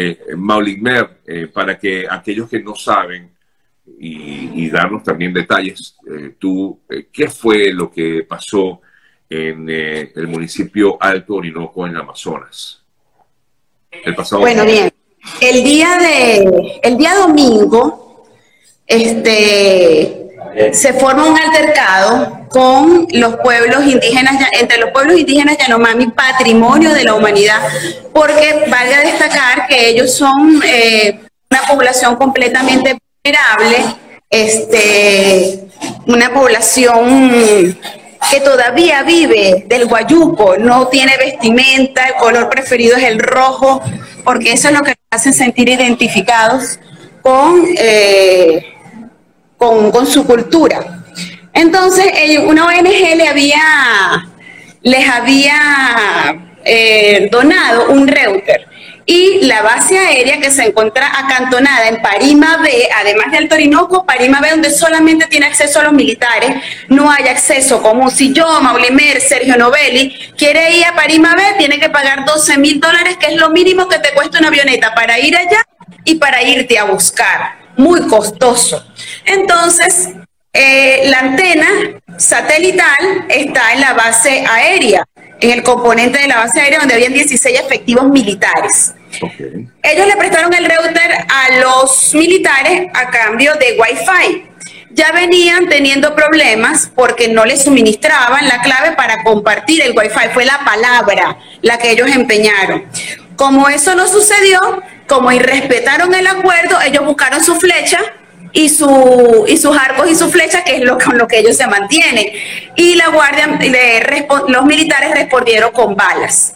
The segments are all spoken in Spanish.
Eh, Mauligmer, eh, para que aquellos que no saben y, darnos también detalles, eh, tú, eh, ¿qué fue lo que pasó en el municipio Alto Orinoco en Amazonas? El pasado bueno, bien. El día de, el día domingo, este, se forma un altercado con los pueblos indígenas, entre los pueblos indígenas Yanomami, patrimonio de la humanidad, porque valga destacar que ellos son eh, una población completamente vulnerable, este, una población que todavía vive del guayuco, no tiene vestimenta, el color preferido es el rojo, porque eso es lo que nos hace sentir identificados con... Eh, con, su cultura. Entonces, una ONG le había, les había eh, donado un router y la base aérea que se encuentra acantonada en Parima B, además de Alto Orinoco, Parima B, donde solamente tiene acceso a los militares, no hay acceso como si yo, Maulimer, Sergio Novelli, quiere ir a Parima B, tiene que pagar 12 mil dólares, que es lo mínimo que te cuesta una avioneta para ir allá y para irte a buscar muy costoso. Entonces, eh, la antena satelital está en la base aérea, en el componente de la base aérea donde habían 16 efectivos militares. Ellos le prestaron el router a los militares a cambio de Wi-Fi. Ya venían teniendo problemas porque no les suministraban la clave para compartir el Wi-Fi. Fue la palabra la que ellos empeñaron. Como eso no sucedió, como irrespetaron el acuerdo, ellos buscaron su flecha y, su, y sus arcos y su flecha, que es lo, con lo que ellos se mantienen. Y la guardia, los militares respondieron con balas.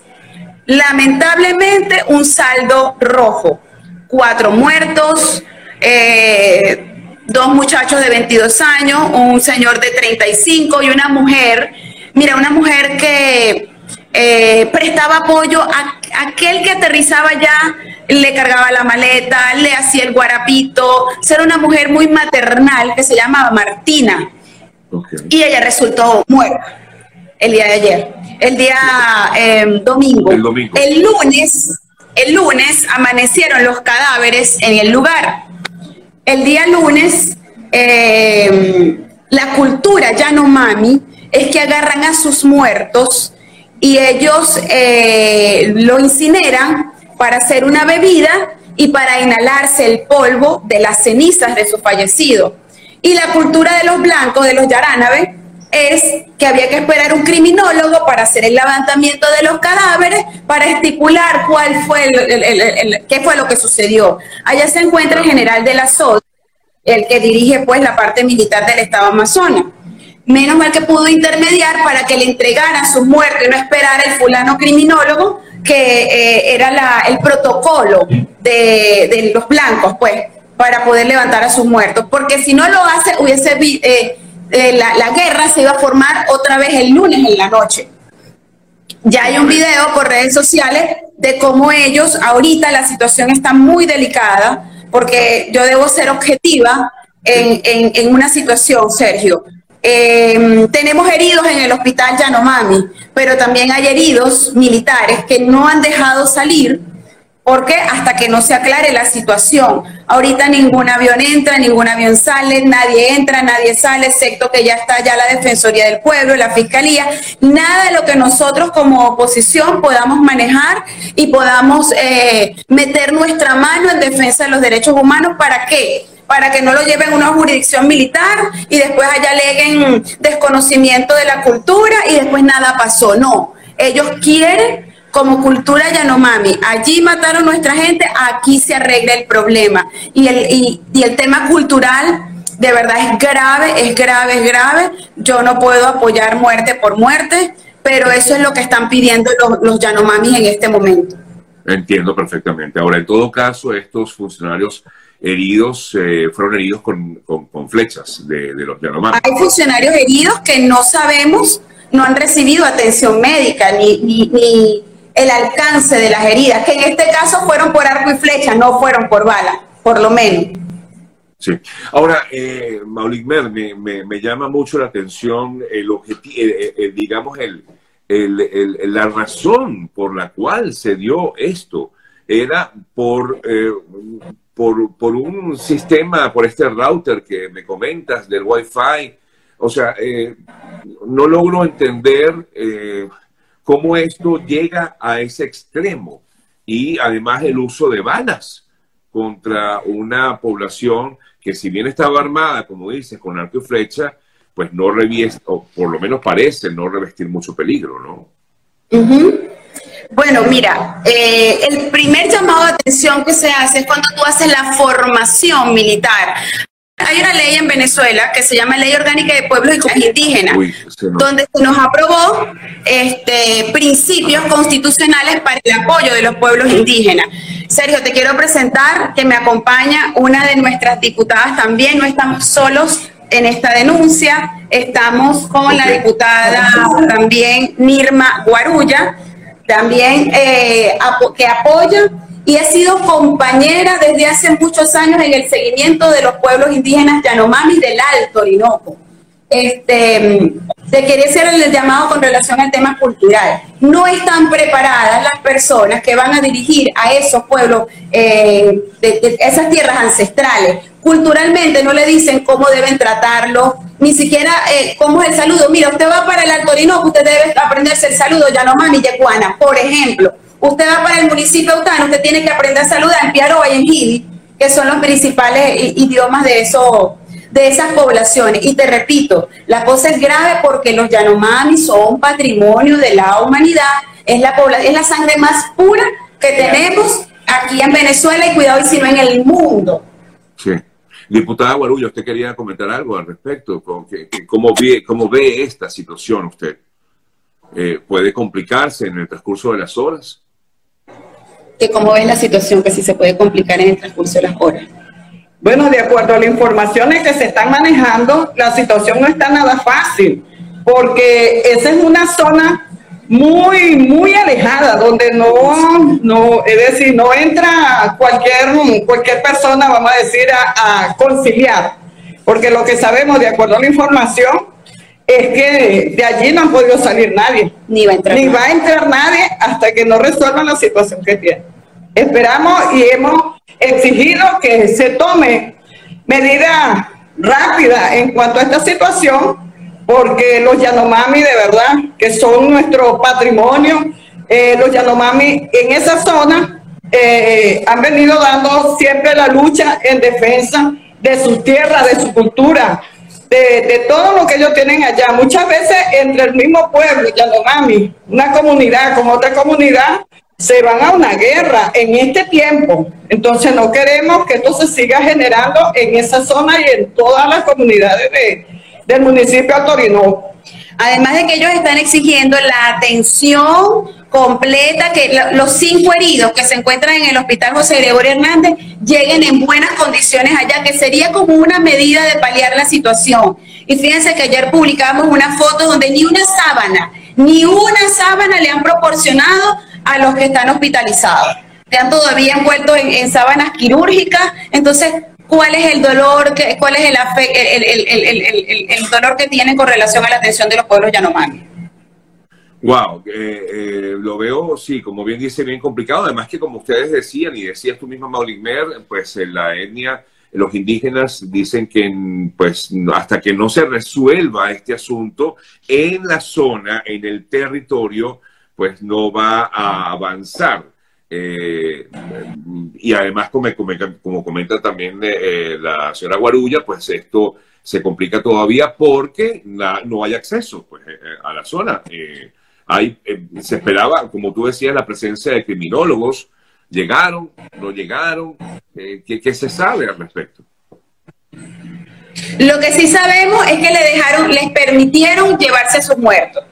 Lamentablemente, un saldo rojo. Cuatro muertos, eh, dos muchachos de 22 años, un señor de 35 y una mujer, mira, una mujer que eh, prestaba apoyo a aquel que aterrizaba ya le cargaba la maleta, le hacía el guarapito. Era una mujer muy maternal que se llamaba Martina. Y ella resultó muerta el día de ayer, el día em, domingo. El domingo. El lunes, el lunes amanecieron los cadáveres en el lugar. El día lunes, em, la cultura Yanomami es que agarran a sus muertos y ellos eh, lo incineran para hacer una bebida y para inhalarse el polvo de las cenizas de su fallecido. Y la cultura de los blancos, de los yaránabe, es que había que esperar un criminólogo para hacer el levantamiento de los cadáveres, para estipular cuál fue el, qué fue lo que sucedió. Allá se encuentra el general de la SOD, el que dirige pues la parte militar del Estado Amazonas. Menos mal que pudo intermediar para que le entregaran sus muertos y no esperar el fulano criminólogo, que eh, era el protocolo de, los blancos, pues, para poder levantar a sus muertos. Porque si no lo hace, hubiese eh, eh, la, la, guerra se iba a formar otra vez el lunes en la noche. Ya hay un video por redes sociales de cómo ellos, ahorita la situación está muy delicada, porque yo debo ser objetiva en, en una situación, Sergio. Eh, tenemos heridos en el hospital Yanomami, pero también hay heridos militares que no han dejado salir porque hasta que no se aclare la situación. Ahorita ningún avión entra, ningún avión sale, nadie entra, nadie sale, excepto que ya está ya la Defensoría del Pueblo, la Fiscalía. Nada de lo que nosotros como oposición podamos manejar y podamos eh, meter nuestra mano en defensa de los derechos humanos. ¿Para qué? Para que no lo lleven a una jurisdicción militar y después allá aleguen desconocimiento de la cultura y después nada pasó. No, ellos quieren como cultura Yanomami, allí mataron nuestra gente, aquí se arregla el problema. Y el, y, el tema cultural de verdad es grave, es grave, es grave. Yo no puedo apoyar muerte por muerte, pero eso es lo que están pidiendo los, los en este momento. Entiendo perfectamente. Ahora, en todo caso, estos funcionarios heridos, eh, fueron heridos con, con, flechas de, de los Yanomami. Hay funcionarios heridos que no sabemos, no han recibido atención médica ni, ni, el alcance de las heridas, que en este caso fueron por arco y flecha, no fueron por bala, por lo menos. Sí. Ahora, eh, Mauligmer, me, me, me, llama mucho la atención el objetivo, eh, digamos, el, el, la razón por la cual se dio esto era por, eh, por, por, un sistema, por este router que me comentas del Wi-Fi. O sea, eh, no logro entender eh, cómo esto llega a ese extremo. Y además el uso de balas contra una población que si bien estaba armada, como dices, con arco y flecha, pues no revieste, o por lo menos parece no revestir mucho peligro, ¿no? Bueno, mira, eh, el primer llamado de atención que se hace es cuando tú haces la formación militar. Hay una ley en Venezuela que se llama Ley Orgánica de Pueblos y Indígenas, donde se nos aprobó este, principios constitucionales para el apoyo de los pueblos indígenas. Sergio, te quiero presentar que me acompaña una de nuestras diputadas también, no estamos solos en esta denuncia, estamos con la diputada también Nirma Guarulla, también eh, que apoya y ha sido compañera desde hace muchos años en el seguimiento de los pueblos indígenas Yanomami del Alto Orinoco. Este, te quería hacer el llamado con relación al tema cultural. No están preparadas las personas que van a dirigir a esos pueblos, eh, de, esas tierras ancestrales. Culturalmente no le dicen cómo deben tratarlo, ni siquiera eh, cómo es el saludo. Mira, usted va para el Alto Orinoco, usted debe aprenderse el saludo Yanomami y Yecuana, por ejemplo Usted va para el municipio de Utano, usted tiene que aprender a saludar en Piaroa y en Gili, que son los principales idiomas de, eso, de esas poblaciones. Y te repito, la cosa es grave porque los Yanomami son patrimonio de la humanidad, es la, es la sangre más pura que tenemos aquí en Venezuela y cuidado y si no en el mundo. Sí. Diputada Guarullo, ¿usted quería comentar algo al respecto? ¿Cómo ve, cómo ve esta situación usted? Eh, ¿Puede complicarse en el transcurso de las horas? que cómo ves la situación que sí se puede complicar en el transcurso de las horas. Bueno, de acuerdo a las informaciones que se están manejando, la situación no está nada fácil, porque esa es una zona muy, muy alejada, donde no, no, es decir, no entra cualquier, cualquier persona, vamos a decir, a, a conciliar, porque lo que sabemos, de acuerdo a la información, es que de allí no ha podido salir nadie. Ni va a entrar, Ni Va a entrar nadie hasta que no resuelvan la situación que tiene. Esperamos y hemos exigido que se tome medidas rápidas en cuanto a esta situación, porque los Yanomami de verdad, que son nuestro patrimonio, eh, los Yanomami en esa zona eh, han venido dando siempre la lucha en defensa de sus tierras, de su cultura, de, todo lo que ellos tienen allá. Muchas veces entre el mismo pueblo, Yanomami, una comunidad con otra comunidad, se van a una guerra en este tiempo. Entonces no queremos que esto se siga generando en esa zona y en todas las comunidades del municipio de Torino. Además de que ellos están exigiendo la atención completa, que los cinco heridos que se encuentran en el hospital José Gregorio Hernández lleguen en buenas condiciones allá, que sería como una medida de paliar la situación. Y fíjense que ayer publicamos una foto donde ni una sábana, ni una sábana le han proporcionado a los que están hospitalizados. Están todavía envueltos en, sábanas quirúrgicas. Entonces, ¿cuál es el dolor? Que, ¿Cuál es el, el, dolor que tienen con relación a la atención de los pueblos yanomami? Wow, eh, eh, lo veo, sí, como bien dice, bien complicado. Además que como ustedes decían, y decías tú misma, Mauligmer, pues en la etnia, los indígenas dicen que pues hasta que no se resuelva este asunto en la zona, en el territorio, pues no va a avanzar. Eh, y además, como, como comenta también eh, la señora Guarulla, pues esto se complica todavía porque no hay acceso pues, eh, a la zona. hay, se esperaba, como tú decías, la presencia de criminólogos. ¿Llegaron? ¿No llegaron? ¿qué, ¿Qué se sabe al respecto? Lo que sí sabemos es que le dejaron, les permitieron llevarse a sus muertos.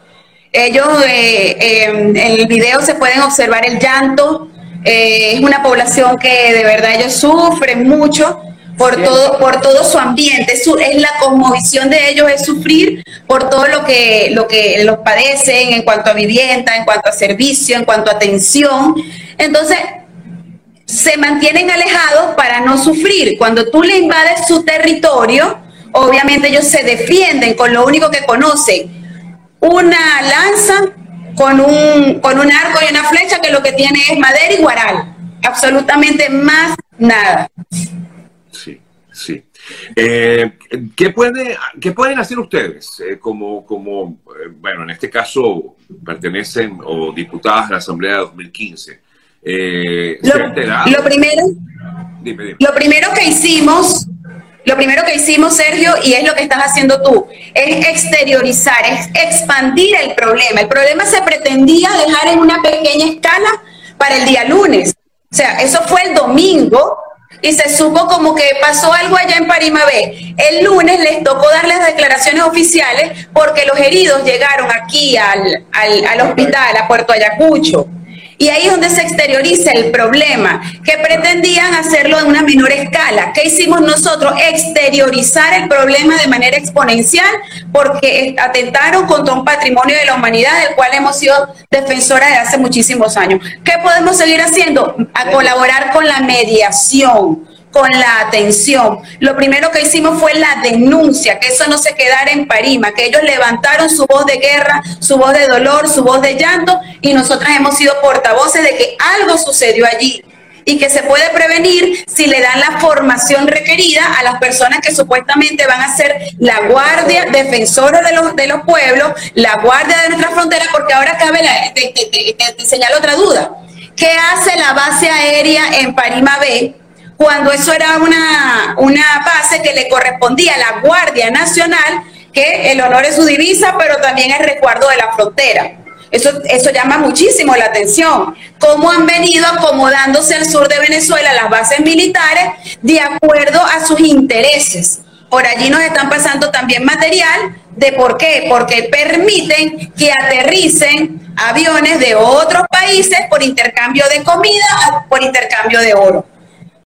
Ellos eh, em, en el video se pueden observar el llanto. Eh, es una población que de verdad ellos sufren mucho por todo, por todo su ambiente. Es, es la cosmovisión de ellos es sufrir por todo lo que, lo que los padecen en cuanto a vivienda, en cuanto a servicio, en cuanto a atención. Entonces, se mantienen alejados para no sufrir. Cuando tú le invades su territorio, obviamente ellos se defienden con lo único que conocen una lanza con un, con un arco y una flecha que lo que tiene es madera y guaral. absolutamente más nada. Sí, sí. Eh, ¿qué, puede, ¿Qué pueden hacer ustedes eh, como, como eh, bueno, en este caso pertenecen o diputadas de la Asamblea de 2015? Lo, lo, primero, lo primero que hicimos lo primero que hicimos, Sergio, y es lo que estás haciendo tú, es exteriorizar, es expandir el problema. El problema se pretendía dejar en una pequeña escala para el día lunes. O sea, eso fue el domingo y se supo como que pasó algo allá en Parima B. El lunes les tocó dar las declaraciones oficiales porque los heridos llegaron aquí al, al, al hospital, a Puerto Ayacucho. Y ahí es donde se exterioriza el problema, que pretendían hacerlo en una menor escala. ¿Qué hicimos nosotros? Exteriorizar el problema de manera exponencial porque atentaron contra un patrimonio de la humanidad del cual hemos sido defensora de hace muchísimos años. ¿Qué podemos seguir haciendo? A colaborar con la mediación con la atención. Lo primero que hicimos fue la denuncia, que eso no se quedara en Parima, que ellos levantaron su voz de guerra, su voz de dolor, su voz de llanto, y nosotras hemos sido portavoces de que algo sucedió allí y que se puede prevenir si le dan la formación requerida a las personas que supuestamente van a ser la guardia defensora de los, de los pueblos, la guardia de nuestra frontera, porque ahora cabe, la, te, otra duda. ¿Qué hace la base aérea en Parima B cuando eso era una, una base que le correspondía a la Guardia Nacional, que el honor es su divisa, pero también el resguardo de la frontera. Eso, eso llama muchísimo la atención. Cómo han venido acomodándose al sur de Venezuela las bases militares de acuerdo a sus intereses. Por allí nos están pasando también material de por qué, porque permiten que aterricen aviones de otros países por intercambio de comida, por intercambio de oro.